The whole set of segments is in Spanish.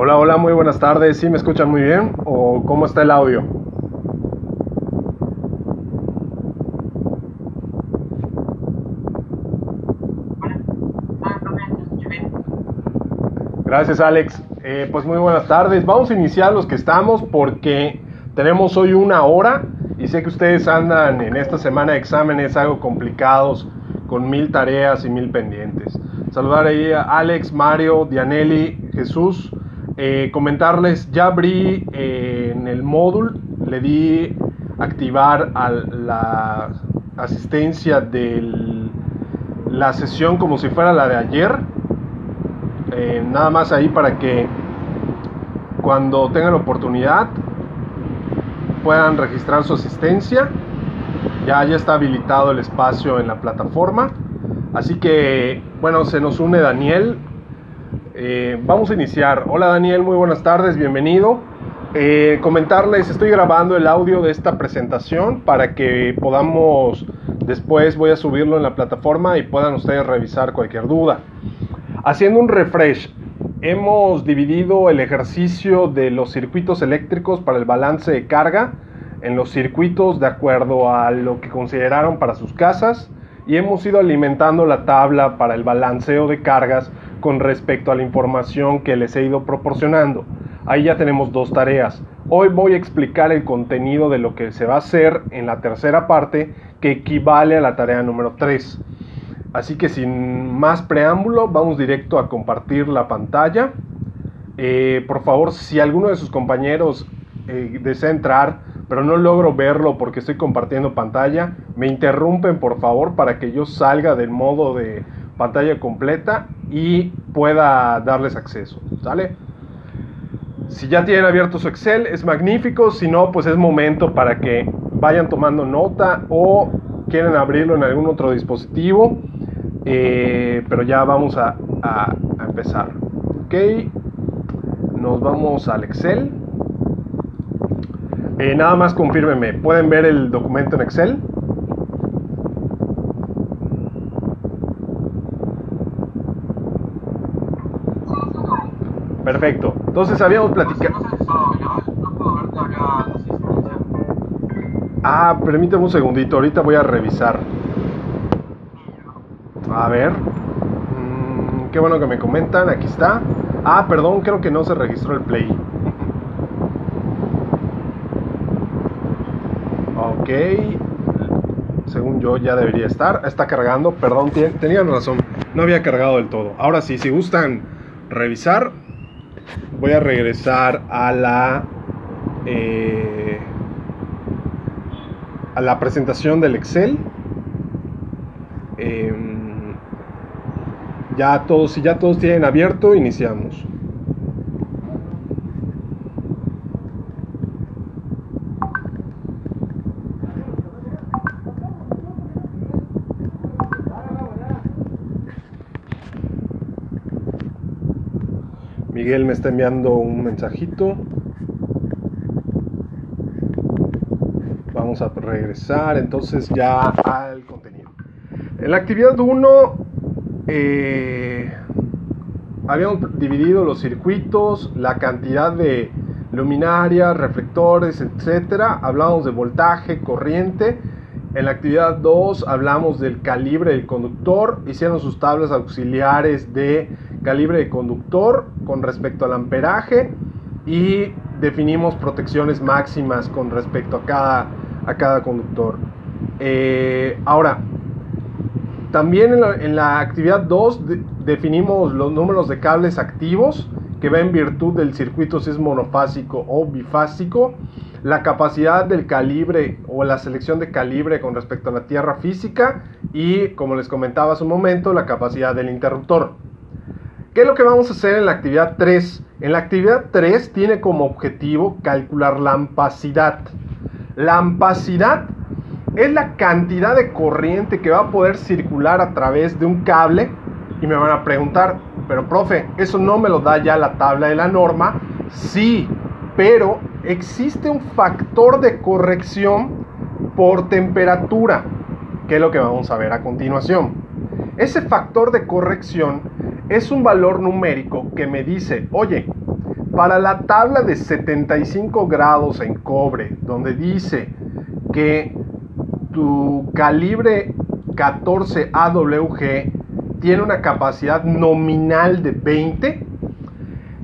Hola, hola, muy buenas tardes. ¿Sí me escuchan muy bien? ¿O cómo está el audio? Gracias, Alex. Eh, pues muy buenas tardes. Vamos a iniciar los que estamos porque tenemos hoy una hora y sé que ustedes andan en esta semana de exámenes algo complicados con mil tareas y mil pendientes. Saludar ahí a Alex, Mario, Dianelli, Jesús. Eh, comentarles, ya abrí eh, en el módulo, le di activar a la asistencia de la sesión como si fuera la de ayer. Eh, nada más ahí para que cuando tengan oportunidad puedan registrar su asistencia. Ya, ya está habilitado el espacio en la plataforma. Así que, bueno, se nos une Daniel. Eh, vamos a iniciar. Hola Daniel, muy buenas tardes, bienvenido. Eh, comentarles, estoy grabando el audio de esta presentación para que podamos, después voy a subirlo en la plataforma y puedan ustedes revisar cualquier duda. Haciendo un refresh, hemos dividido el ejercicio de los circuitos eléctricos para el balance de carga en los circuitos de acuerdo a lo que consideraron para sus casas y hemos ido alimentando la tabla para el balanceo de cargas con respecto a la información que les he ido proporcionando. Ahí ya tenemos dos tareas. Hoy voy a explicar el contenido de lo que se va a hacer en la tercera parte que equivale a la tarea número 3. Así que sin más preámbulo, vamos directo a compartir la pantalla. Eh, por favor, si alguno de sus compañeros eh, desea entrar, pero no logro verlo porque estoy compartiendo pantalla, me interrumpen por favor para que yo salga del modo de pantalla completa y pueda darles acceso, ¿sale? Si ya tienen abierto su Excel, es magnífico, si no, pues es momento para que vayan tomando nota o quieren abrirlo en algún otro dispositivo, eh, pero ya vamos a, empezar. Ok, nos vamos al Excel. Eh, nada más confírmeme, ¿pueden ver el documento en Excel? Perfecto. Entonces habíamos platicado. Ah, permíteme un segundito, ahorita voy a revisar. A ver. Mm, qué bueno que me comentan, aquí está. Ah, perdón, creo que no se registró el play. Ok. Según yo ya debería estar. Está cargando. Perdón, tenían razón. No había cargado del todo. Ahora sí, si gustan revisar, voy a regresar a la... Eh, a la presentación del Excel. Eh, ya todos, si ya todos tienen abierto, iniciamos. Miguel me está enviando un mensajito. Vamos a regresar entonces ya al contenido. En la actividad 1 eh, habíamos dividido los circuitos, la cantidad de luminarias, reflectores, etcétera. Hablamos de voltaje, corriente. En la actividad 2 hablamos del calibre del conductor. Hicieron sus tablas auxiliares de calibre de conductor con respecto al amperaje y definimos protecciones máximas con respecto a cada, a cada conductor. Eh, ahora, también en la, actividad 2 de, definimos los números de cables activos que va en virtud del circuito si es monofásico o bifásico, la capacidad del calibre o la selección de calibre con respecto a la tierra física y, como les comentaba hace un momento, la capacidad del interruptor. ¿Qué es lo que vamos a hacer en la actividad 3? En la actividad 3 tiene como objetivo calcular la ampacidad. La ampacidad es la cantidad de corriente que va a poder circular a través de un cable. Y me van a preguntar, pero profe, ¿eso no me lo da ya la tabla de la norma? Sí, pero existe un factor de corrección por temperatura, que es lo que vamos a ver a continuación. Ese factor de corrección es un valor numérico que me dice, oye, para la tabla de 75 grados en cobre, donde dice que tu calibre 14 AWG tiene una capacidad nominal de 20,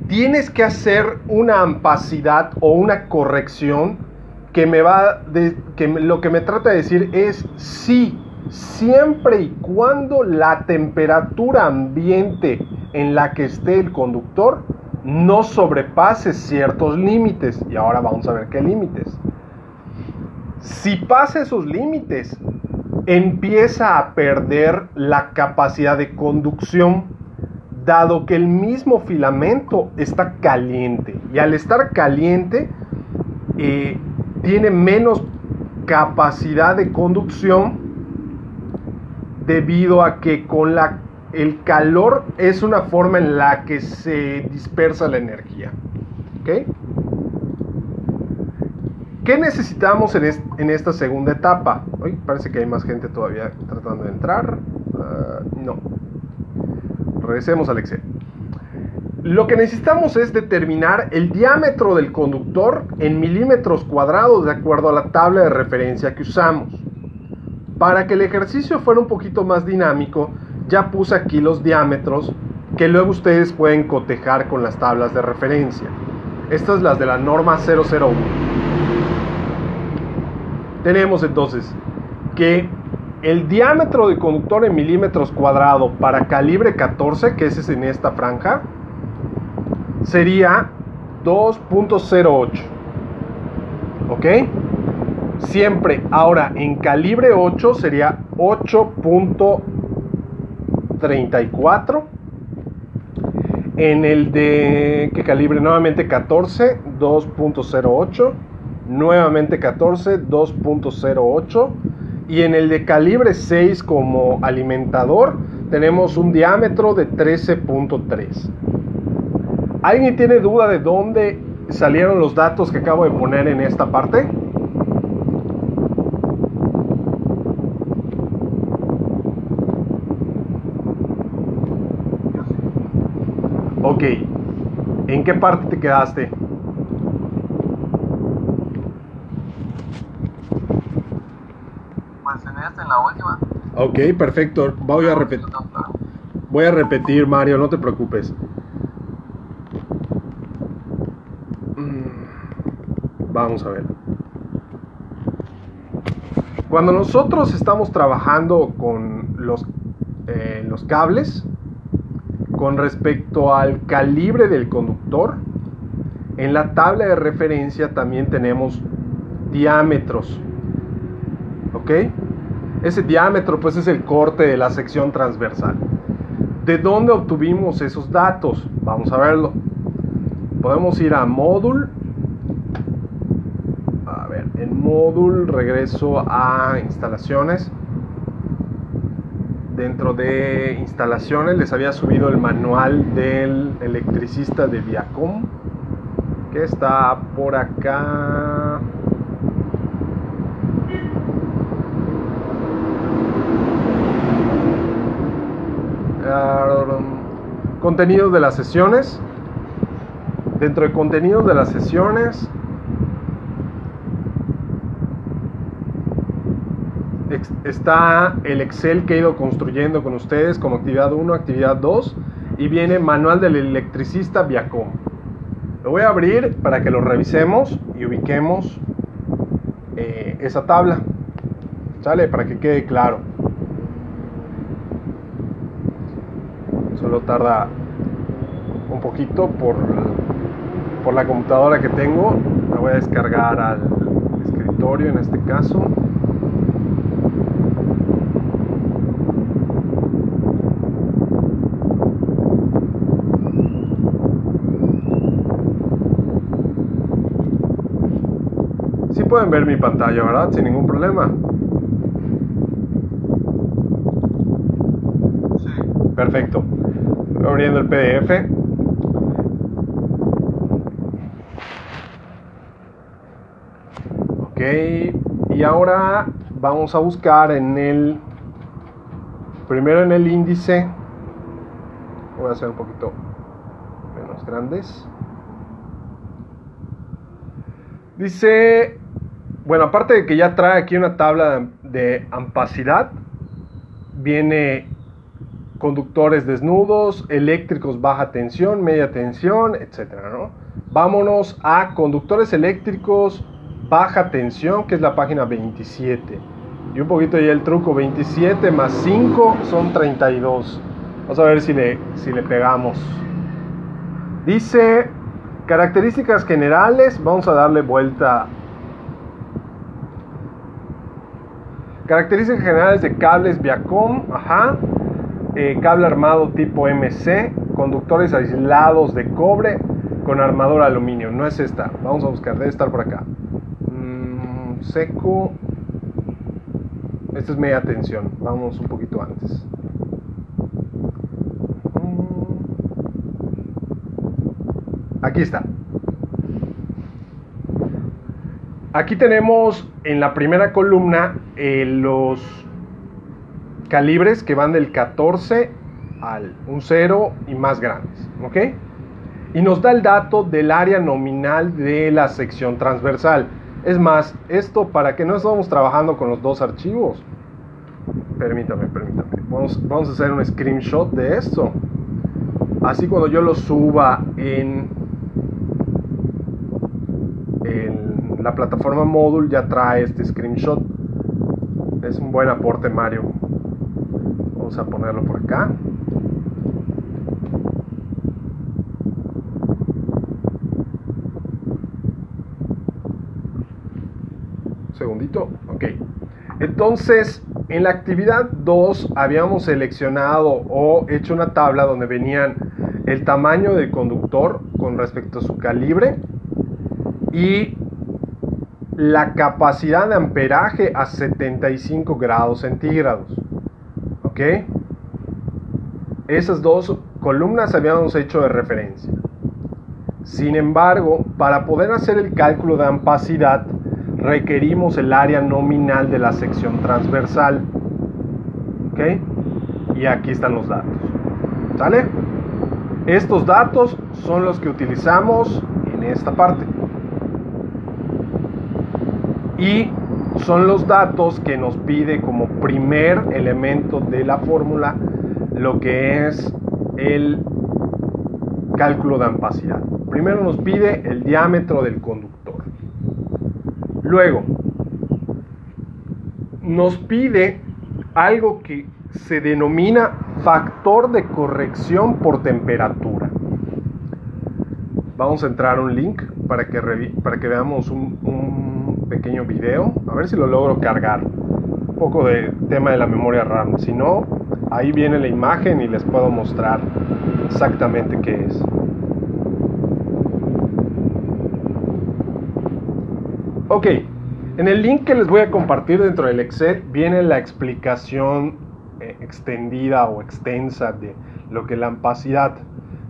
tienes que hacer una ampacidad o una corrección que me va que lo que me trata de decir es sí, siempre y cuando la temperatura ambiente en la que esté el conductor no sobrepase ciertos límites. Y ahora vamos a ver qué límites. Si pasa esos límites, empieza a perder la capacidad de conducción, dado que el mismo filamento está caliente. Y al estar caliente, eh, tiene menos capacidad de conducción debido a que con la el calor es una forma en la que se dispersa la energía. ¿Ok? ¿Qué necesitamos en, esta segunda etapa? Parece que hay más gente todavía tratando de entrar. Ah, no. Regresemos al Excel. Lo que necesitamos es determinar el diámetro del conductor en milímetros cuadrados de acuerdo a la tabla de referencia que usamos. Para que el ejercicio fuera un poquito más dinámico, ya puse aquí los diámetros que luego ustedes pueden cotejar con las tablas de referencia. Estas las de la norma 001. Tenemos entonces que el diámetro del conductor en milímetros cuadrados para calibre 14, que ese es en esta franja, sería 2.08. ¿Ok? Siempre. Ahora, en calibre 8 sería 8.34. En el de que calibre nuevamente 14, 2.08. Nuevamente 14, 2.08. Y en el de calibre 6 como alimentador tenemos un diámetro de 13.3. ¿Alguien tiene duda de dónde salieron los datos que acabo de poner en esta parte? Ok. ¿En qué parte te quedaste? Pues en esta, en la última. Ok, perfecto. Voy a repetir. Voy a repetir, Mario, no te preocupes. Vamos a ver. Cuando nosotros estamos trabajando con los, eh, los cables, con respecto al calibre del conductor, en la tabla de referencia también tenemos diámetros. ¿Ok? Ese diámetro pues es el corte de la sección transversal. ¿De dónde obtuvimos esos datos? Vamos a verlo. Podemos ir a módulo en módulo regreso a instalaciones dentro de instalaciones les había subido el manual del electricista de Viacom que está por acá. Contenidos de las sesiones. Dentro de contenidos de las sesiones está el Excel que he ido construyendo con ustedes como actividad 1, actividad 2 y viene manual del electricista Viacom. Lo voy a abrir para que lo revisemos y ubiquemos eh, esa tabla. ¿Sale? Para que quede claro. Solo tarda un poquito por, por la computadora que tengo. La voy a descargar al escritorio en este caso. Pueden ver mi pantalla, ¿verdad? Sin ningún problema. Sí. Perfecto. Abriendo el PDF. Ok. Y ahora vamos a buscar en el... Primero en el índice. Voy a hacer un poquito menos grandes. Dice, bueno, aparte de que ya trae aquí una tabla de ampacidad, viene conductores desnudos, eléctricos baja tensión, media tensión, etcétera, ¿no? Vámonos a conductores eléctricos baja tensión, que es la página 27. Y un poquito ya el truco, 27 más 5 son 32. Vamos a ver si le, si le pegamos. Dice características generales, vamos a darle vuelta. Características generales de cables Viacom, ajá. Eh, cable armado tipo MC, conductores aislados de cobre con armadura aluminio. No es esta, vamos a buscar, debe estar por acá. Mm, seco. Esta es media tensión, vamos un poquito antes. Mm. Aquí está. Aquí tenemos en la primera columna eh, los calibres que van del 14 al un 0 y más grandes, ¿ok? Y nos da el dato del área nominal de la sección transversal. Es más, esto para que no estamos trabajando con los dos archivos. Permítame, permítame. Vamos, vamos a hacer un screenshot de esto. Así cuando yo lo suba en, en la plataforma Module ya trae este screenshot. Es un buen aporte Mario. Vamos a ponerlo por acá. segundito. Ok. Entonces, en la actividad 2 habíamos seleccionado o hecho una tabla donde venían el tamaño del conductor con respecto a su calibre y la capacidad de amperaje a 75 grados centígrados. ¿Ok? Esas dos columnas habíamos hecho de referencia. Sin embargo, para poder hacer el cálculo de ampacidad, requerimos el área nominal de la sección transversal. ¿Ok? Y aquí están los datos. ¿Sale? Estos datos son los que utilizamos en esta parte. Y son los datos que nos pide como primer elemento de la fórmula lo que es el cálculo de ampacidad. Primero nos pide el diámetro del conductor. Luego, nos pide algo que se denomina factor de corrección por temperatura. Vamos a entrar a un link para que, para que veamos un, un pequeño video. A ver si lo logro cargar. Un poco de tema de la memoria RAM. Si no, ahí viene la imagen y les puedo mostrar exactamente qué es. Ok, en el link que les voy a compartir dentro del Excel viene la explicación eh, extendida o extensa de lo que es la ampacidad.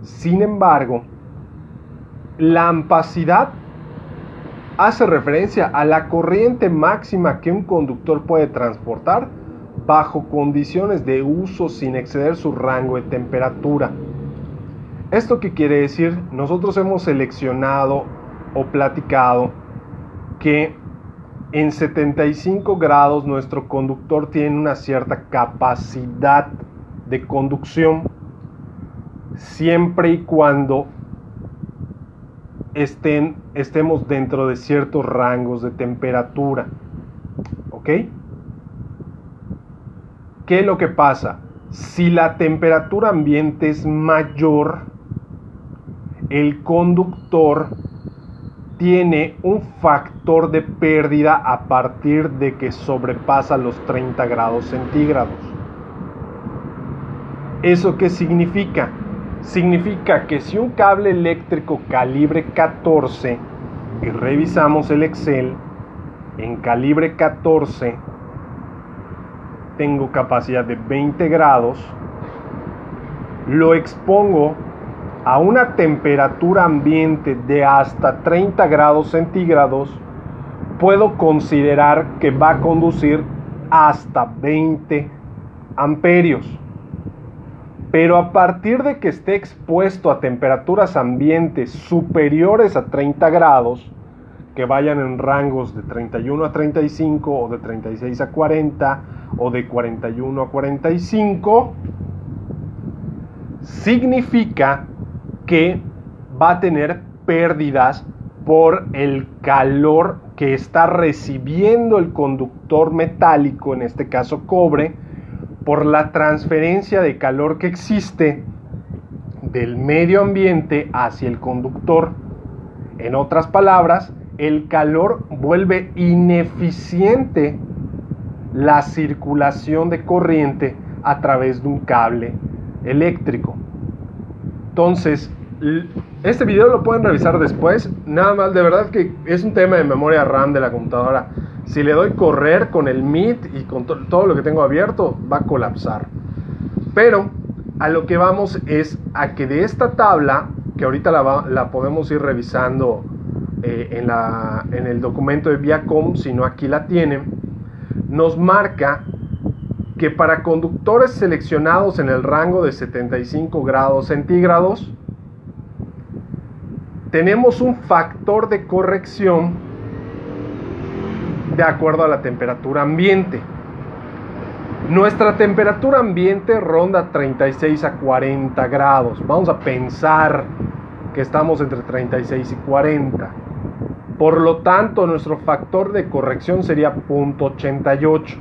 Sin embargo, la ampacidad hace referencia a la corriente máxima que un conductor puede transportar bajo condiciones de uso sin exceder su rango de temperatura. ¿Esto qué quiere decir? Nosotros hemos seleccionado o platicado que en 75 grados nuestro conductor tiene una cierta capacidad de conducción siempre y cuando estén, estemos dentro de ciertos rangos de temperatura. ¿Ok? ¿Qué es lo que pasa? Si la temperatura ambiente es mayor, el conductor tiene un factor de pérdida a partir de que sobrepasa los 30 grados centígrados. ¿Eso qué significa? Significa que si un cable eléctrico calibre 14, y revisamos el Excel, en calibre 14 tengo capacidad de 20 grados, lo expongo a una temperatura ambiente de hasta 30 grados centígrados, puedo considerar que va a conducir hasta 20 amperios. Pero a partir de que esté expuesto a temperaturas ambientes superiores a 30 grados, que vayan en rangos de 31 a 35 o de 36 a 40 o de 41 a 45, significa que va a tener pérdidas por el calor que está recibiendo el conductor metálico, en este caso cobre, por la transferencia de calor que existe del medio ambiente hacia el conductor. En otras palabras, el calor vuelve ineficiente la circulación de corriente a través de un cable eléctrico. Entonces, este video lo pueden revisar después. Nada más, de verdad que es un tema de memoria RAM de la computadora. Si le doy correr con el Meet y con todo lo que tengo abierto, va a colapsar. Pero a lo que vamos es a que de esta tabla, que ahorita la, la podemos ir revisando eh, en, la, en el documento de Viacom, si no aquí la tienen, nos marca que para conductores seleccionados en el rango de 75 grados centígrados, tenemos un factor de corrección de acuerdo a la temperatura ambiente. Nuestra temperatura ambiente ronda 36 a 40 grados. Vamos a pensar que estamos entre 36 y 40. Por lo tanto, nuestro factor de corrección sería 0.88.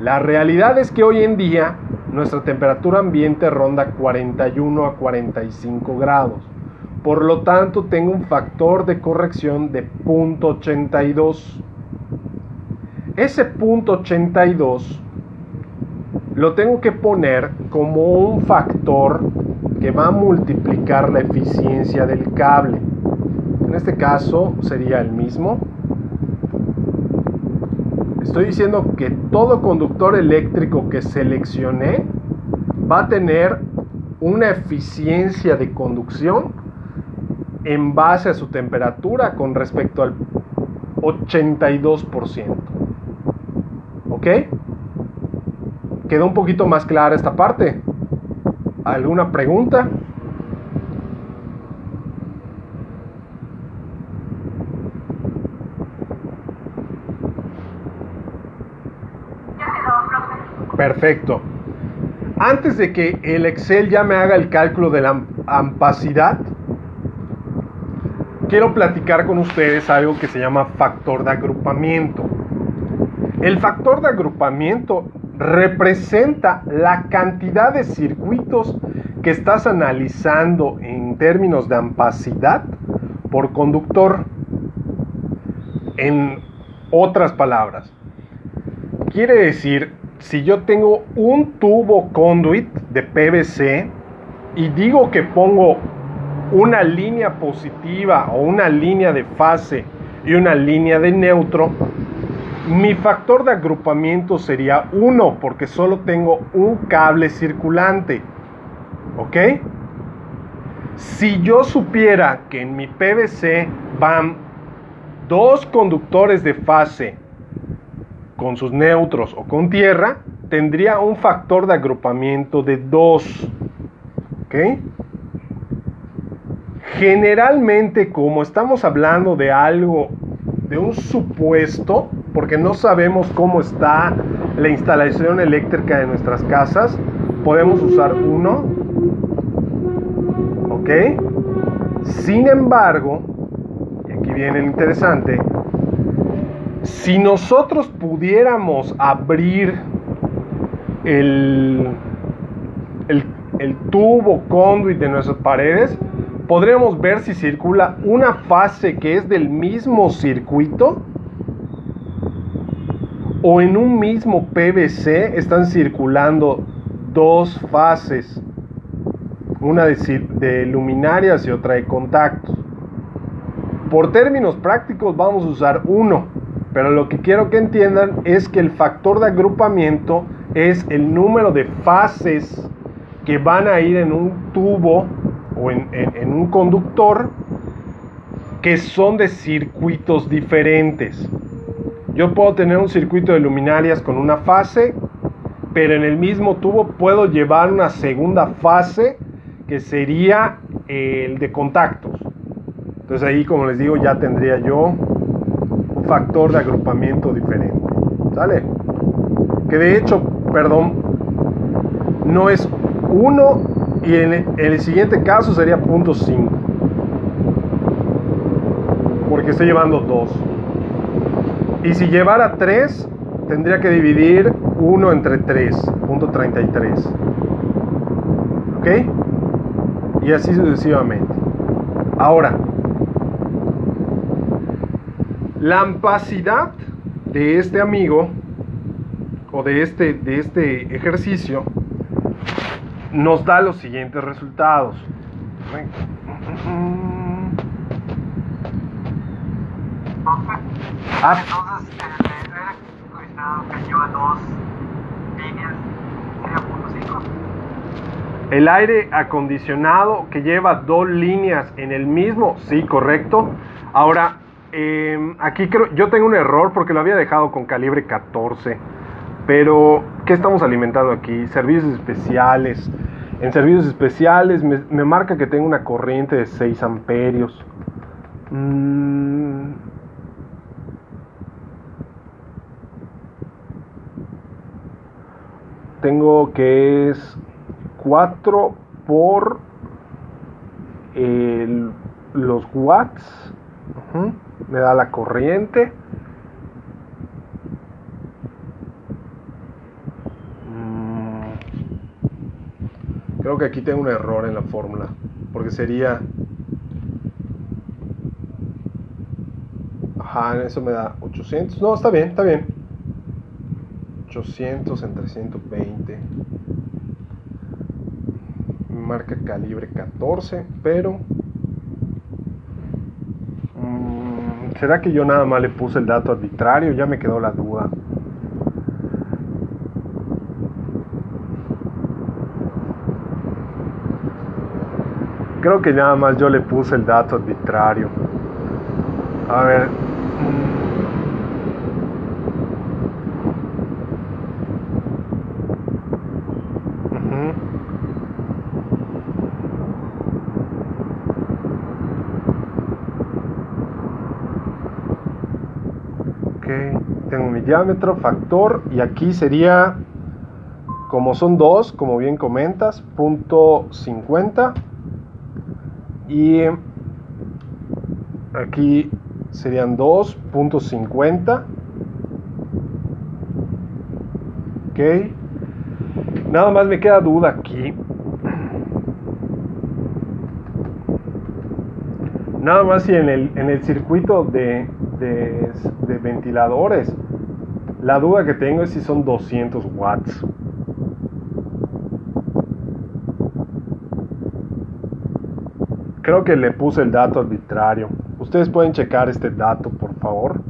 La realidad es que hoy en día nuestra temperatura ambiente ronda 41 a 45 grados. Por lo tanto, tengo un factor de corrección de 0.82. Ese 0.82 lo tengo que poner como un factor que va a multiplicar la eficiencia del cable. En este caso sería el mismo. Estoy diciendo que todo conductor eléctrico que seleccioné va a tener una eficiencia de conducción en base a su temperatura con respecto al 82%. ¿Ok? ¿Quedó un poquito más clara esta parte? ¿Alguna pregunta? Perfecto. Antes de que el Excel ya me haga el cálculo de la ampacidad, quiero platicar con ustedes algo que se llama factor de agrupamiento. El factor de agrupamiento representa la cantidad de circuitos que estás analizando en términos de ampacidad por conductor. En otras palabras, quiere decir si yo tengo un tubo conduit de PVC y digo que pongo una línea positiva o una línea de fase y una línea de neutro, mi factor de agrupamiento sería 1 porque solo tengo un cable circulante. ¿Ok? Si yo supiera que en mi PVC van dos conductores de fase con sus neutros o con tierra, tendría un factor de agrupamiento de 2. ¿Ok? Generalmente, como estamos hablando de algo, de un supuesto, porque no sabemos cómo está la instalación eléctrica de nuestras casas, podemos usar uno. ¿Ok? Sin embargo, y aquí viene el interesante, si nosotros pudiéramos abrir el, el, tubo conduit de nuestras paredes, podríamos ver si circula una fase que es del mismo circuito o en un mismo PVC están circulando dos fases, una de, de luminarias y otra de contactos. Por términos prácticos vamos a usar uno pero lo que quiero que entiendan es que el factor de agrupamiento es el número de fases que van a ir en un tubo o en, un conductor que son de circuitos diferentes. Yo puedo tener un circuito de luminarias con una fase, pero en el mismo tubo puedo llevar una segunda fase que sería el de contactos. Entonces ahí, como les digo, ya tendría yo un factor de agrupamiento diferente. ¿Sale? Que de hecho, perdón, no es 1 y en el siguiente caso sería punto 5. Porque estoy llevando 2. Y si llevara 3, tendría que dividir 1 entre 3, punto 33. ¿Ok? Y así sucesivamente. Ahora, la ampacidad de este amigo o de este, de este ejercicio nos da los siguientes resultados. Ah. Entonces, el aire acondicionado que lleva dos líneas sería punto 5. El aire acondicionado que lleva dos líneas en el mismo, sí, correcto. Ahora, eh, aquí creo, yo tengo un error porque lo había dejado con calibre 14. Pero, ¿qué estamos alimentando aquí? Servicios especiales. En servicios especiales me, marca que tengo una corriente de 6 amperios. Mm. Tengo que es 4 por el, los watts. Me da la corriente. Mm. Creo que aquí tengo un error en la fórmula. Porque sería. Ajá, eso me da 800. No, está bien, está bien. 800 entre 120. Marca calibre 14, pero. mm, ¿Será que yo nada más le puse el dato arbitrario? Ya me quedó la duda. Creo que nada más yo le puse el dato arbitrario. A ver. Tengo mi diámetro, factor, y aquí sería, como son dos, como bien comentas, punto 50. Y aquí serían 2.50. Ok. Nada más me queda duda aquí. Nada más si en el, en el circuito de, de, de ventiladores, la duda que tengo es si son 200 watts. Creo que le puse el dato arbitrario. Ustedes pueden checar este dato, por favor.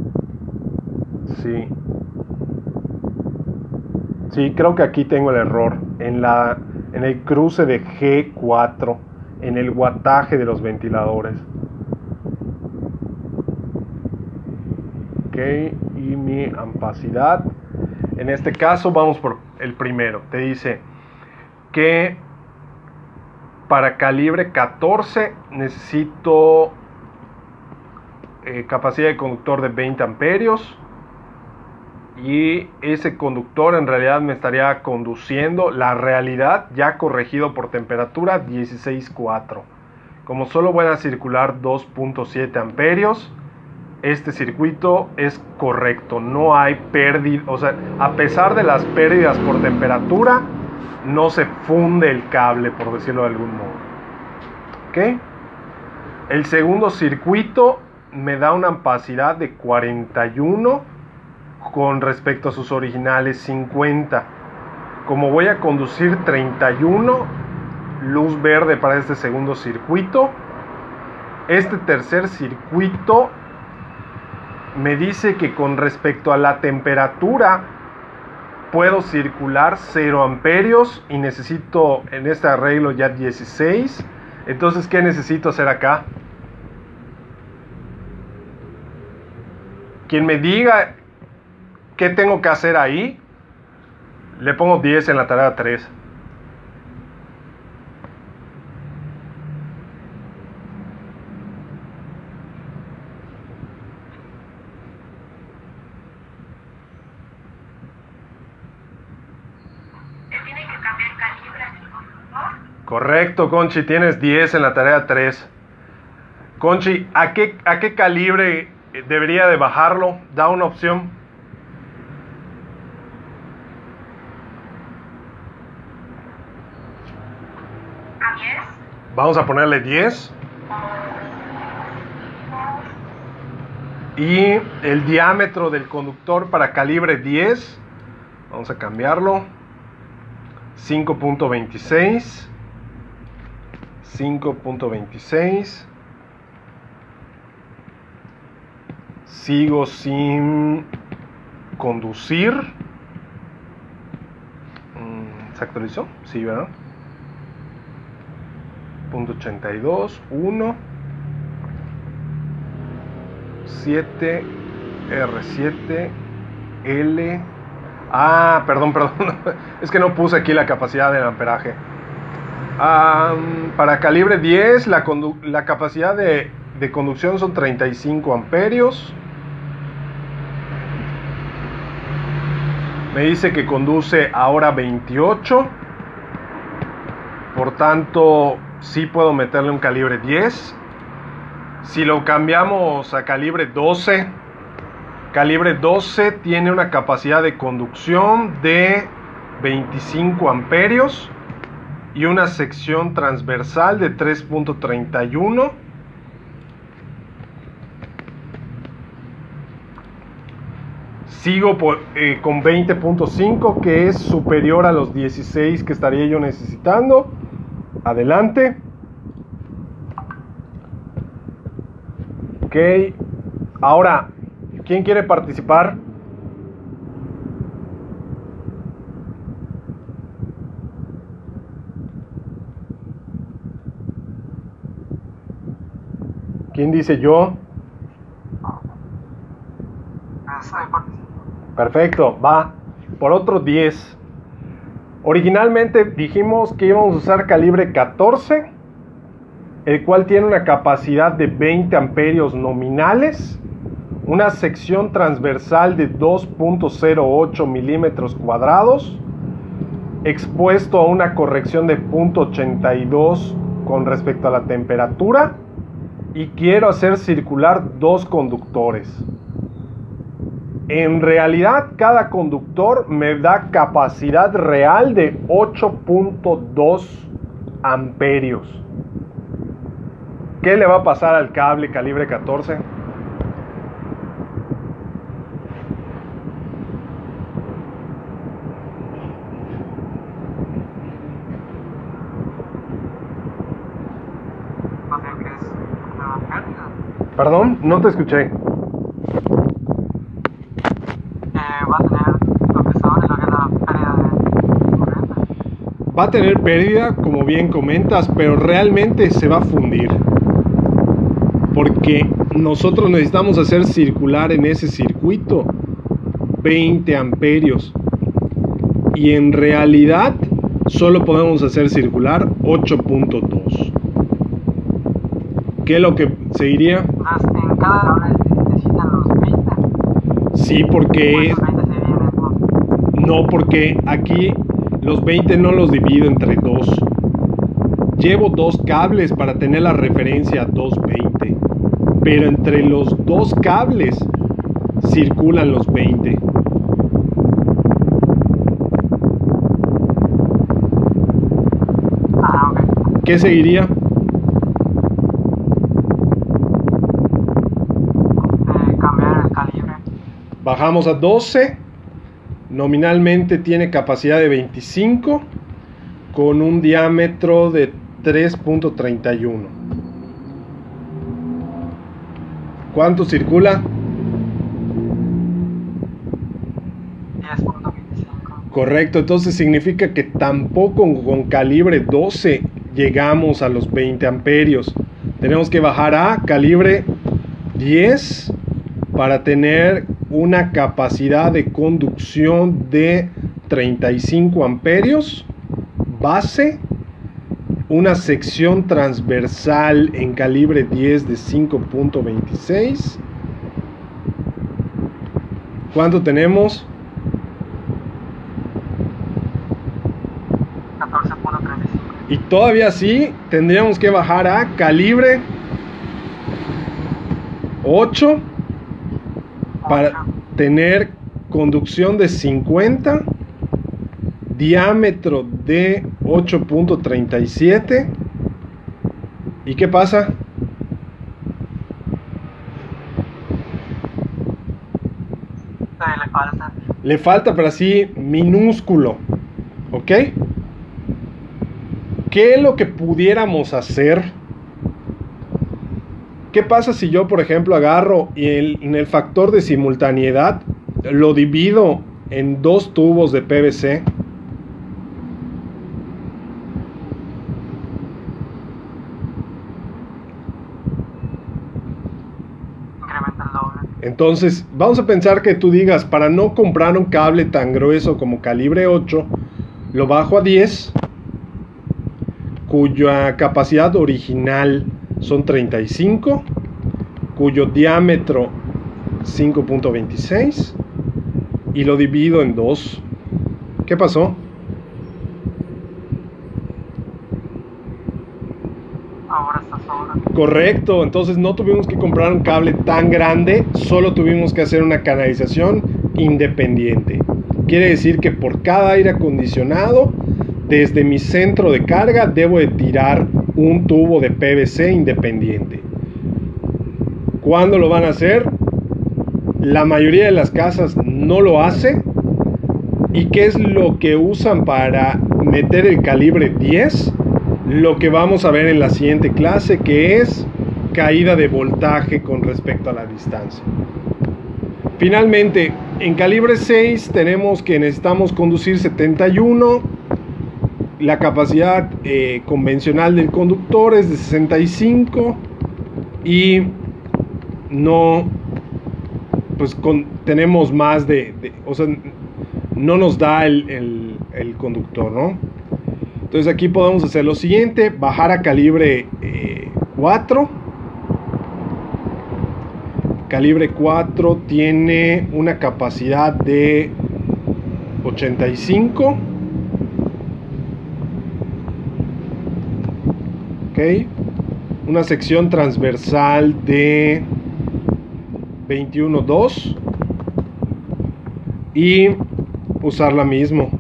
Sí. Sí, creo que aquí tengo el error. En, la, en el cruce de G4, en el wattaje de los ventiladores. Ok, y mi ampacidad. En este caso vamos por el primero. Te dice que para calibre 14 necesito eh, capacidad de conductor de 20 amperios. Y ese conductor en realidad me estaría conduciendo la realidad ya corregido por temperatura 16.4 como solo van a circular 2.7 amperios este circuito es correcto no hay pérdida o sea a pesar de las pérdidas por temperatura no se funde el cable, por decirlo de algún modo. ¿Ok? El segundo circuito me da una ampacidad de 41 con respecto a sus originales 50. Como voy a conducir 31, luz verde para este segundo circuito. Este tercer circuito me dice que con respecto a la temperatura puedo circular 0 amperios y necesito en este arreglo ya 16. Entonces, ¿qué necesito hacer acá? Quien me diga qué tengo que hacer ahí, le pongo 10 en la tarea 3. Correcto, Conchi, tienes 10 en la tarea 3. Conchi, ¿a qué, ¿a qué calibre debería de bajarlo? Da una opción. A 10. Vamos a ponerle 10. Y el diámetro del conductor para calibre 10, vamos a cambiarlo. 5.26. 5.26. Sigo sin conducir. Mm, ¿Se actualizó? Sí, ¿verdad? Punto 82, 1, 7, R7, L. Ah, perdón, perdón. Es que no puse aquí la capacidad del amperaje. Ah, para calibre 10, la, la capacidad de, de conducción son 35 amperios. Me dice que conduce ahora 28. Por tanto, sí puedo meterle un calibre 10. Si lo cambiamos a calibre 12, calibre 12 tiene una capacidad de conducción de 25 amperios y una sección transversal de 3.31. Sigo por- eh, con 20.5 que es superior a los 16 que estaría yo necesitando. Adelante. Ok. Ahora, ¿quién quiere participar? ¿Quién dice yo? Perfecto, va. Por otro 10. Originalmente dijimos que íbamos a usar calibre 14, el cual tiene una capacidad de 20 amperios nominales, una sección transversal de 2.08 milímetros cuadrados, expuesto a una corrección de 0.82 con respecto a la temperatura, y quiero hacer circular dos conductores. En realidad, cada conductor me da capacidad real de 8.2 amperios. ¿Qué le va a pasar al cable calibre 14? No creo que es una pérdida. Perdón, no te escuché. Eh, va a tener lo que sabe lo que es la pérdida de corriente. Va a tener pérdida, como bien comentas, pero realmente se va a fundir. Porque nosotros necesitamos hacer circular en ese circuito 20 amperios. Y en realidad solo podemos hacer circular 8.2. ¿Qué es lo que seguiría? Entonces, en cada hora necesitan los 20. Sí, porque esos 20 se vienen por... No, porque aquí los 20 no los divido entre dos. Llevo dos cables para tener la referencia a 220. Pero entre los dos cables circulan los 20. Ah, ok. ¿Qué seguiría? Eh, cambiar el calibre. Bajamos a 12. Nominalmente tiene capacidad de 25 con un diámetro de 3.31. ¿Cuánto circula? 10.25. Correcto, entonces significa que tampoco con calibre 12 llegamos a los 20 amperios. Tenemos que bajar a calibre 10 para tener una capacidad de conducción de 35 amperios base, una sección transversal en calibre 10 de 5.26. ¿Cuánto tenemos? 14.35. Y todavía así tendríamos que bajar a calibre 8 para tener conducción de 50, diámetro de 8.37. ¿Y qué pasa? Sí, le falta. Le falta, pero así minúsculo. ¿Ok? ¿Qué es lo que pudiéramos hacer? ¿Qué pasa si yo, por ejemplo, agarro y el- en el factor de simultaneidad lo divido en dos tubos de PVC? Entonces, vamos a pensar que tú digas, para no comprar un cable tan grueso como calibre 8, lo bajo a 10, cuya capacidad original son 35, cuyo diámetro 5.26, y lo divido en dos. ¿Qué pasó? Ahora está sobra. Correcto, entonces no tuvimos que comprar un cable tan grande, solo tuvimos que hacer una canalización independiente. Quiere decir que por cada aire acondicionado, desde mi centro de carga, debo de tirar un tubo de PVC independiente. ¿Cuándo lo van a hacer? La mayoría de las casas no lo hace. ¿Y qué es lo que usan para meter el calibre 10? Lo que vamos a ver en la siguiente clase, que es caída de voltaje con respecto a la distancia. Finalmente, en calibre 6 tenemos que necesitamos conducir 71. La capacidad eh, convencional del conductor es de 65 y no, pues tenemos más de, o sea, no nos da el, el- el conductor, ¿no? Entonces aquí podemos hacer lo siguiente, bajar a calibre eh, 4. Calibre 4 tiene una capacidad de 85. Una sección transversal de 21.2. Y usar la, mismo,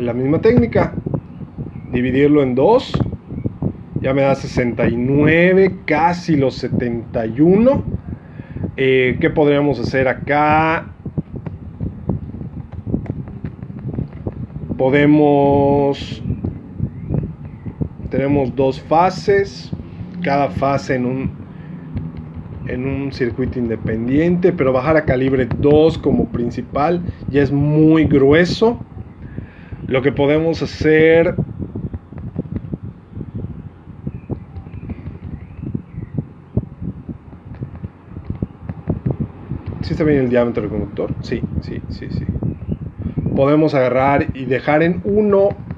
la misma técnica dividirlo en dos ya me da 69 casi los 71 Eh, ¿qué podríamos hacer acá? podemos tenemos dos fases cada fase en un en un circuito independiente pero bajar a calibre 2 como principal ya es muy grueso lo que podemos hacer ¿Sí está bien el diámetro del conductor? Sí, sí, sí, sí. Podemos agarrar y dejar en 1.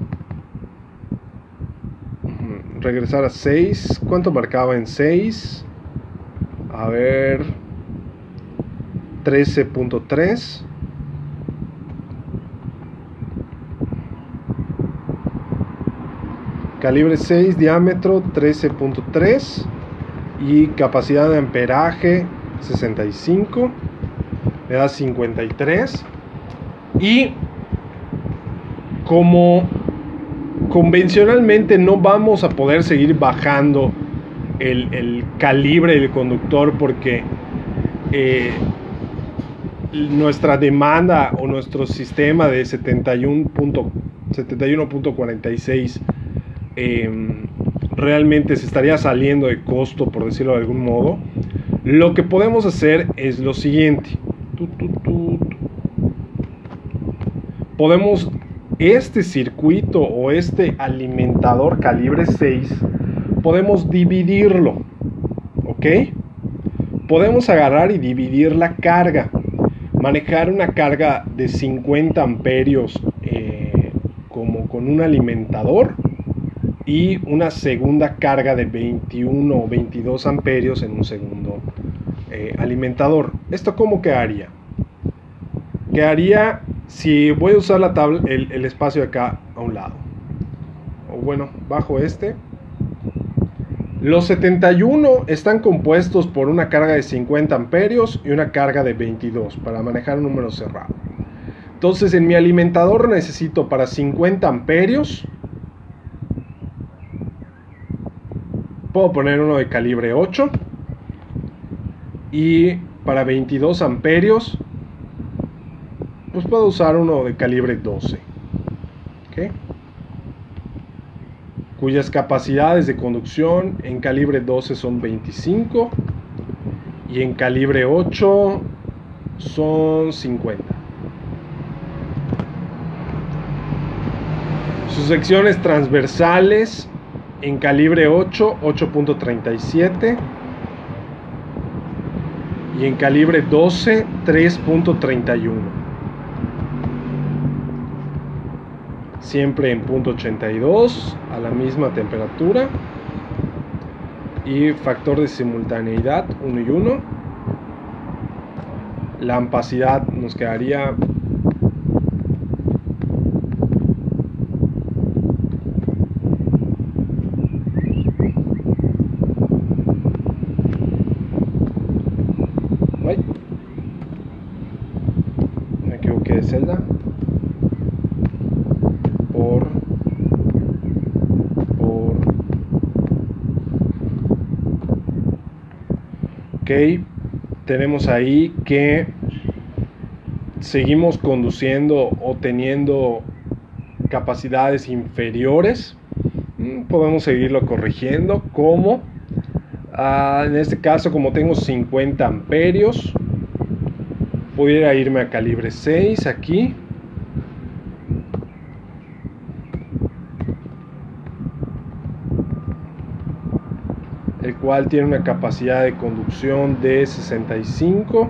Regresar a 6. ¿Cuánto marcaba en 6? A ver. 13.3. Calibre 6, diámetro 13.3 y capacidad de amperaje 65. Me da 53. Y como convencionalmente no vamos a poder seguir bajando el, el calibre del conductor porque eh, nuestra demanda o nuestro sistema de 71.46 eh, realmente se estaría saliendo de costo, por decirlo de algún modo, lo que podemos hacer es lo siguiente. Podemos este circuito o este alimentador calibre 6, podemos dividirlo. ¿Ok? Podemos agarrar y dividir la carga. Manejar una carga de 50 amperios eh, como con un alimentador y una segunda carga de 21 o 22 amperios en un segundo eh, alimentador. ¿Esto cómo quedaría? Quedaría si voy a usar la tabla, el, el espacio de acá a un lado. bueno, bajo este. Los 71 están compuestos por una carga de 50 amperios y una carga de 22 para manejar un número cerrado. Entonces en mi alimentador necesito para 50 amperios. Puedo poner uno de calibre 8. Y para 22 amperios, pues puedo usar uno de calibre 12. Cuyas capacidades de conducción en calibre 12 son 25 y en calibre 8 son 50. Sus secciones transversales en calibre 8, 8.37 y en calibre 12, 3.31. Siempre en punto 82 a la misma temperatura y factor de simultaneidad 1 y 1. La ampacidad nos quedaría tenemos ahí que seguimos conduciendo o teniendo capacidades inferiores. Mm, podemos seguirlo corrigiendo. como ah, en este caso, como tengo 50 amperios, pudiera irme a calibre 6 aquí. El cual tiene una capacidad de conducción de 65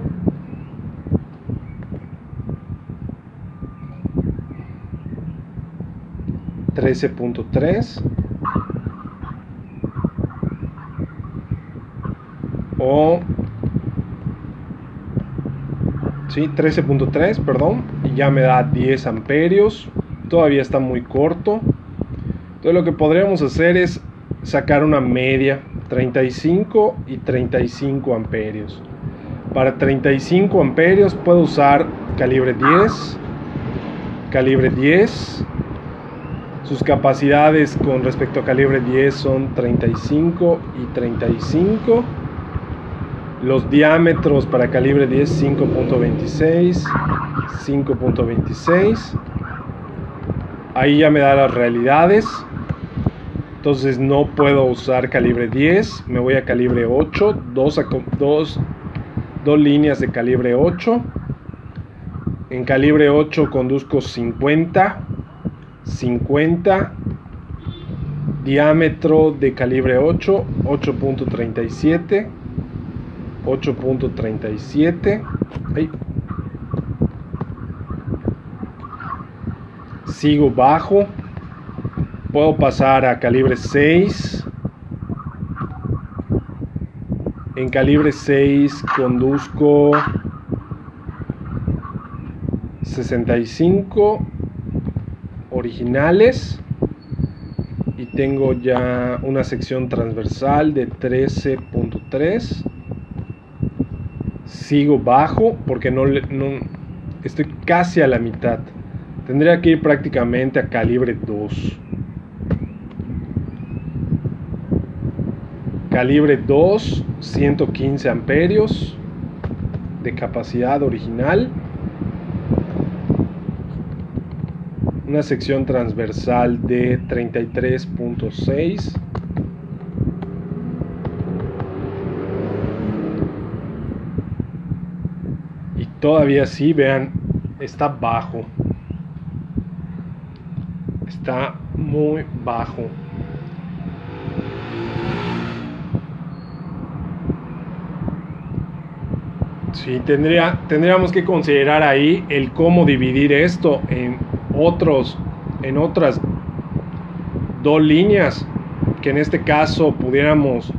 13.3 o sí, 13.3 perdón y ya me da 10 amperios. Todavía está muy corto. Entonces lo que podríamos hacer es sacar una media 35 y 35 amperios. Para 35 amperios puedo usar calibre 10, calibre 10. Sus capacidades con respecto a calibre 10 son 35 y 35. Los diámetros para calibre 10 5.26, 5.26. Ahí ya me da las realidades. Entonces no puedo usar calibre 10, me voy a calibre 8, dos, dos, dos líneas de calibre 8. En calibre 8 conduzco 50, 50, diámetro de calibre 8, 8.37, 8.37. Sigo bajo, Puedo pasar a calibre 6. En calibre 6 conduzco 65 originales. Y tengo ya una sección transversal de 13.3 sigo bajo porque no, no estoy casi a la mitad. Tendría que ir prácticamente a calibre 2 Calibre 2, 115 amperios de capacidad original. Una sección transversal de 33.6. Y todavía sí, vean, está bajo. Está muy bajo. Sí, tendría, tendríamos que considerar ahí el cómo dividir esto en, otros, en otras dos líneas, que en este caso pudiéramos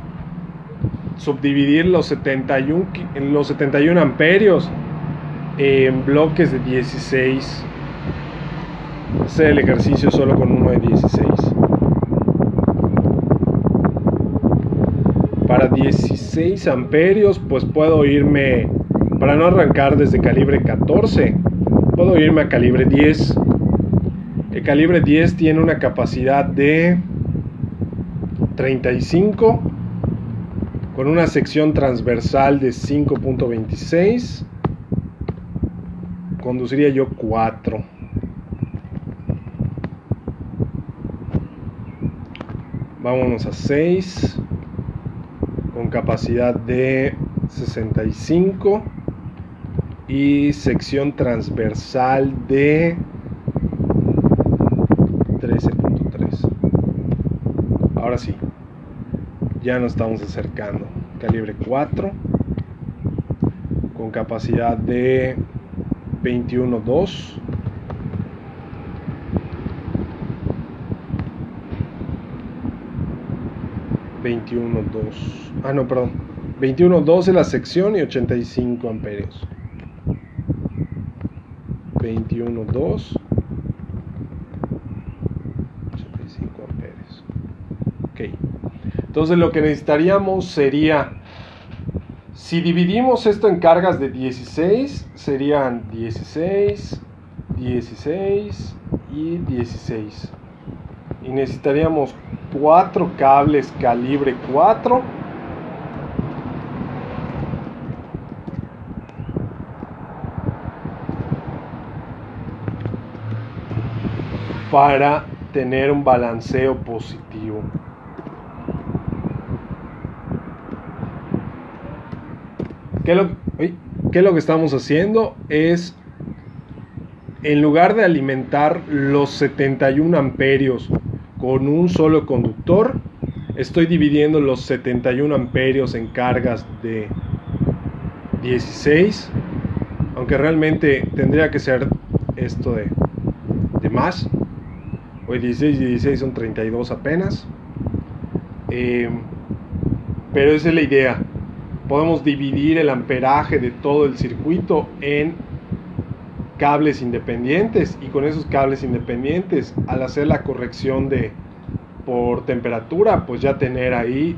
subdividir los 71, los 71 amperios en bloques de 16. Hacer el ejercicio solo con uno de 16. Para 16 amperios, pues puedo irme para no arrancar desde calibre 14, puedo irme a calibre 10. El calibre 10 tiene una capacidad de 35 con una sección transversal de 5.26. Conduciría yo 4. Vámonos a 6 con capacidad de 65 y sección transversal de 13.3. Ahora sí, ya nos estamos acercando. Calibre 4 con capacidad de 21.2. dos Ah, no, perdón. 21.2 es la sección y 85 amperios. 21.2 85 amperios. Ok. Entonces lo que necesitaríamos sería, si dividimos esto en cargas de 16, serían 16, 16 y 16. Y necesitaríamos cuatro cables calibre 4. Para tener un balanceo positivo. ¿Qué es, lo, ¿Qué lo que estamos haciendo? Es, en lugar de alimentar los 71 amperios con un solo conductor, estoy dividiendo los 71 amperios en cargas de 16, aunque realmente tendría que ser esto de, de más. Hoy 16 y 16 son 32 apenas. Eh, pero esa es la idea podemos dividir el amperaje de todo el circuito en cables independientes y con esos cables independientes al hacer la corrección de por temperatura pues ya tener ahí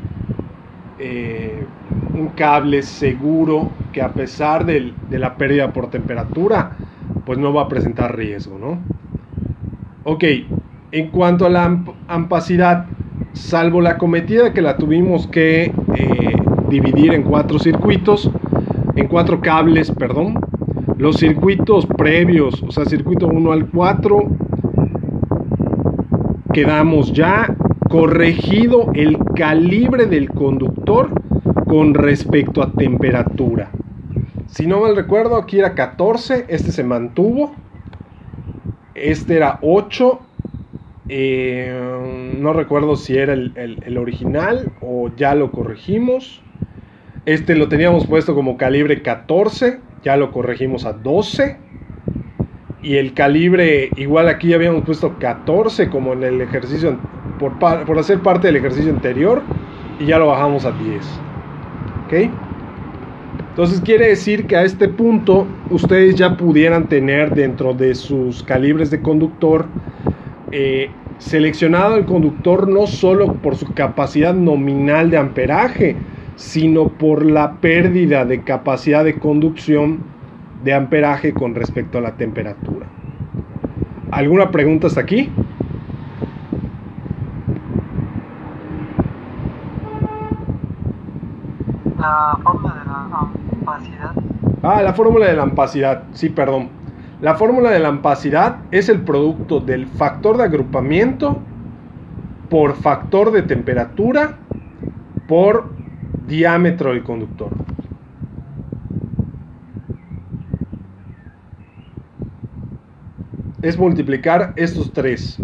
eh, un cable seguro que a pesar de la pérdida por temperatura pues no va a presentar riesgo ¿no? ok en cuanto a la ampacidad salvo la cometida que la tuvimos que eh, dividir en cuatro circuitos, en cuatro cables, perdón. Los circuitos previos, o sea, circuito 1 al 4, quedamos ya corregido el calibre del conductor con respecto a temperatura. Si no mal recuerdo, aquí era 14, este se mantuvo. Este era 8. Eh, no recuerdo si era el original o ya lo corregimos. Este lo teníamos puesto como calibre 14, ya lo corregimos a 12. Y el calibre, igual aquí habíamos puesto 14 como en el ejercicio, por, por hacer parte del ejercicio anterior. Y ya lo bajamos a 10. ¿Ok? Entonces quiere decir que a este punto ustedes ya pudieran tener dentro de sus calibres de conductor eh, seleccionado el conductor no solo por su capacidad nominal de amperaje, sino por la pérdida de capacidad de conducción de amperaje con respecto a la temperatura. ¿Alguna pregunta hasta aquí? La fórmula de la ampacidad. Ah, la fórmula de la ampacidad, sí, perdón. La fórmula de la ampacidad es el producto del factor de agrupamiento por factor de temperatura por diámetro del conductor. Es multiplicar estos tres.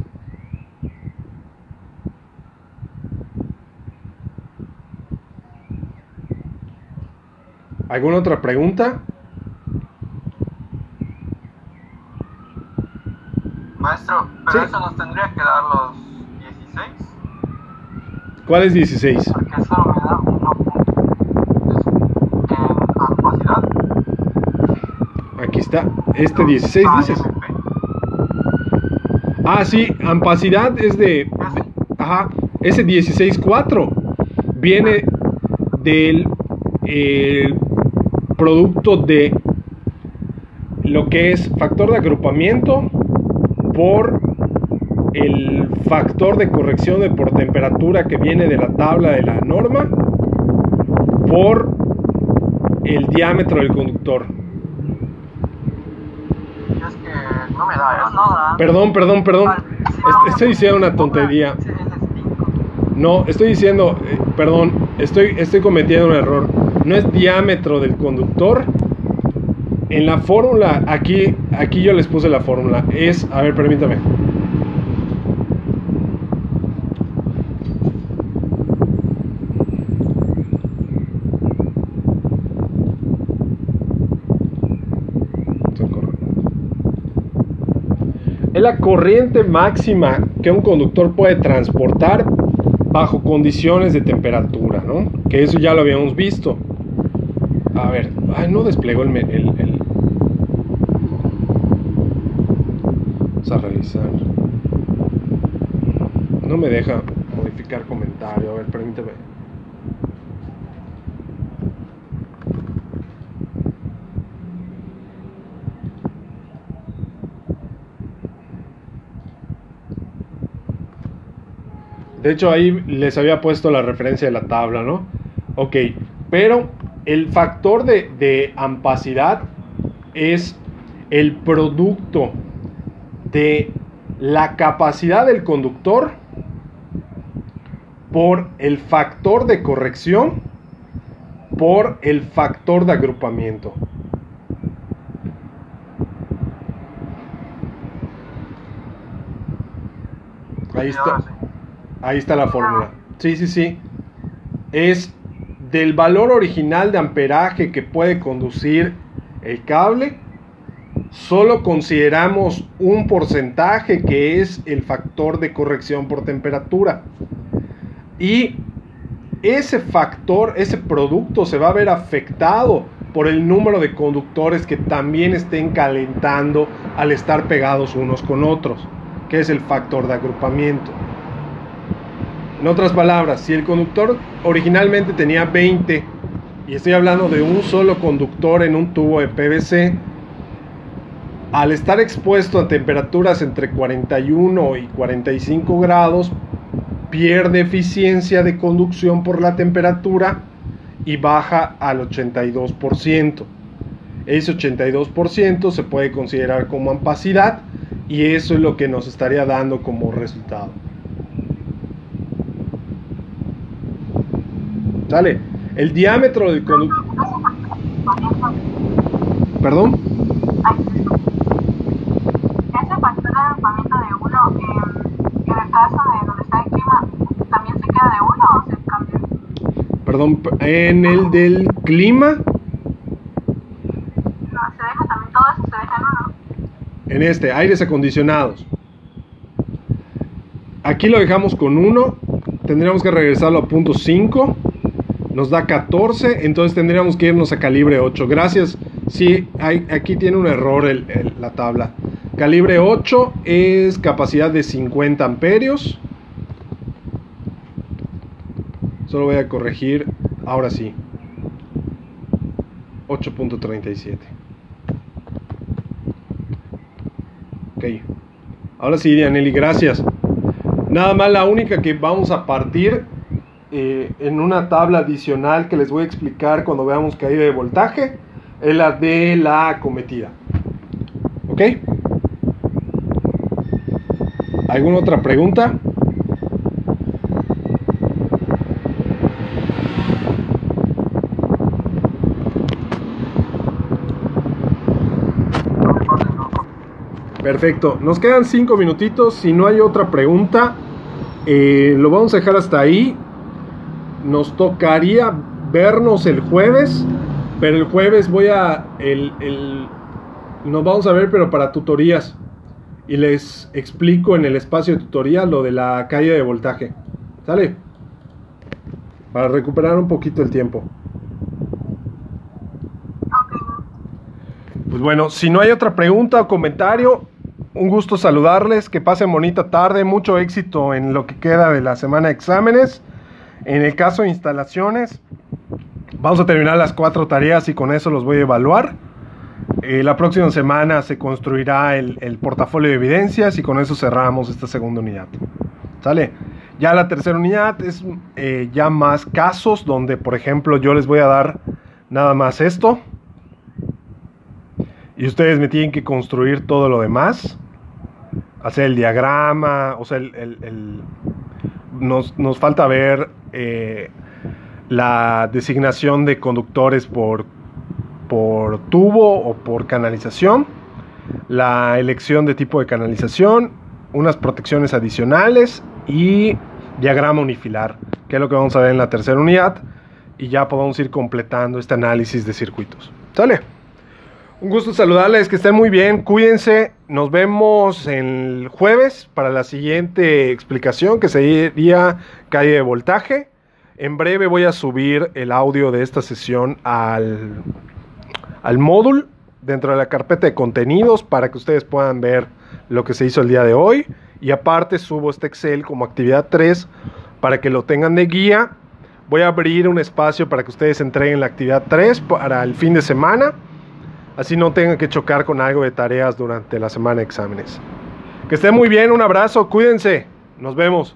¿Alguna otra pregunta? Maestro, pero eso nos tendría que dar los 16. ¿Cuál es 16? Porque eso me da 1 Aquí está. Este 16 dices. Ah, sí, ampacidad es de, Ajá, ese 16.4 viene del eh, producto de lo que es factor de agrupamiento por el factor de corrección de por temperatura que viene de la tabla de la norma por el diámetro del conductor. Es que no me da. No da. Perdón, perdón, perdón. Est- Estoy diciendo una tontería. No, estoy diciendo, eh, perdón, estoy, estoy cometiendo un error. No es diámetro del conductor. En la fórmula, aquí, aquí yo les puse la fórmula. Es, a ver, permítame. Es la corriente máxima que un conductor puede transportar bajo condiciones de temperatura, ¿no? Que eso ya lo habíamos visto. A ver, ay, no desplegó el- Vamos a No me deja modificar comentario. A ver, permíteme. De hecho, ahí les había puesto la referencia de la tabla, ¿no? Ok, pero el factor de, de ampacidad es el producto de la capacidad del conductor por el factor de corrección por el factor de agrupamiento. Ahí está. Ahí está la fórmula. Sí, sí, sí. Es del valor original de amperaje que puede conducir el cable. Solo consideramos un porcentaje que es el factor de corrección por temperatura. Y ese factor, ese producto se va a ver afectado por el número de conductores que también estén calentando al estar pegados unos con otros, que es el factor de agrupamiento. En otras palabras, si el conductor originalmente tenía 20, y estoy hablando de un solo conductor en un tubo de PVC, al estar expuesto a temperaturas entre 41 y 45 grados, pierde eficiencia de conducción por la temperatura y baja al 82%. Ese 82% se puede considerar como ampacidad y eso es lo que nos estaría dando como resultado. ¿Sale? El diámetro del conductor... ¿Perdón? Ese factor de agrupamiento de uno, eh, en el caso de donde está el clima, ¿también se queda de uno o se cambia? Perdón, en el del clima, No, se deja también, todo eso se deja en uno. en este, aires acondicionados. Aquí lo dejamos con 1, tendríamos que regresarlo a punto 5, nos da 14, entonces tendríamos que irnos a calibre 8. Gracias, sí, hay, aquí tiene un error el- el- la tabla. Calibre 8 es capacidad de 50 amperios. Solo voy a corregir, ahora sí. 8.37. Ok. Ahora sí, Dianelli, gracias. Nada más la única que vamos a partir eh, en una tabla adicional que les voy a explicar cuando veamos caída de voltaje es la de la acometida. ¿Ok? ¿Alguna otra pregunta? Perfecto, nos quedan cinco minutitos. Si no hay otra pregunta, eh, lo vamos a dejar hasta ahí. Nos tocaría vernos el jueves, pero el jueves voy a. El, el- nos vamos a ver, pero para tutorías. Y les explico en el espacio de tutoría lo de la caída de voltaje. ¿Sale? Para recuperar un poquito el tiempo. Pues bueno, si no hay otra pregunta o comentario, un gusto saludarles, que pasen bonita tarde, mucho éxito en lo que queda de la semana de exámenes. En el caso de instalaciones, Vamos a terminar las cuatro tareas y con eso los voy a evaluar. Eh, la próxima semana se construirá el, portafolio de evidencias y con eso cerramos esta segunda unidad. ¿Sale? Ya la tercera unidad es eh, ya más casos donde, por ejemplo, yo les voy a dar nada más esto. Y ustedes me tienen que construir todo lo demás. Hacer el diagrama, o sea, el, el, nos, nos, falta ver eh, la designación de conductores por, por tubo o por canalización, la elección de tipo de canalización, unas protecciones adicionales y diagrama unifilar, que es lo que vamos a ver en la tercera unidad, y ya podemos ir completando este análisis de circuitos. ¿Sale? Un gusto saludarles, que estén muy bien, cuídense, nos vemos el jueves para la siguiente explicación que sería calle de voltaje. En breve voy a subir el audio de esta sesión al, al módulo dentro de la carpeta de contenidos para que ustedes puedan ver lo que se hizo el día de hoy. Y aparte subo este Excel como actividad 3 para que lo tengan de guía. Voy a abrir un espacio para que ustedes entreguen la actividad 3 para el fin de semana. Así no tengan que chocar con algo de tareas durante la semana de exámenes. Que estén muy bien, un abrazo, cuídense. Nos vemos.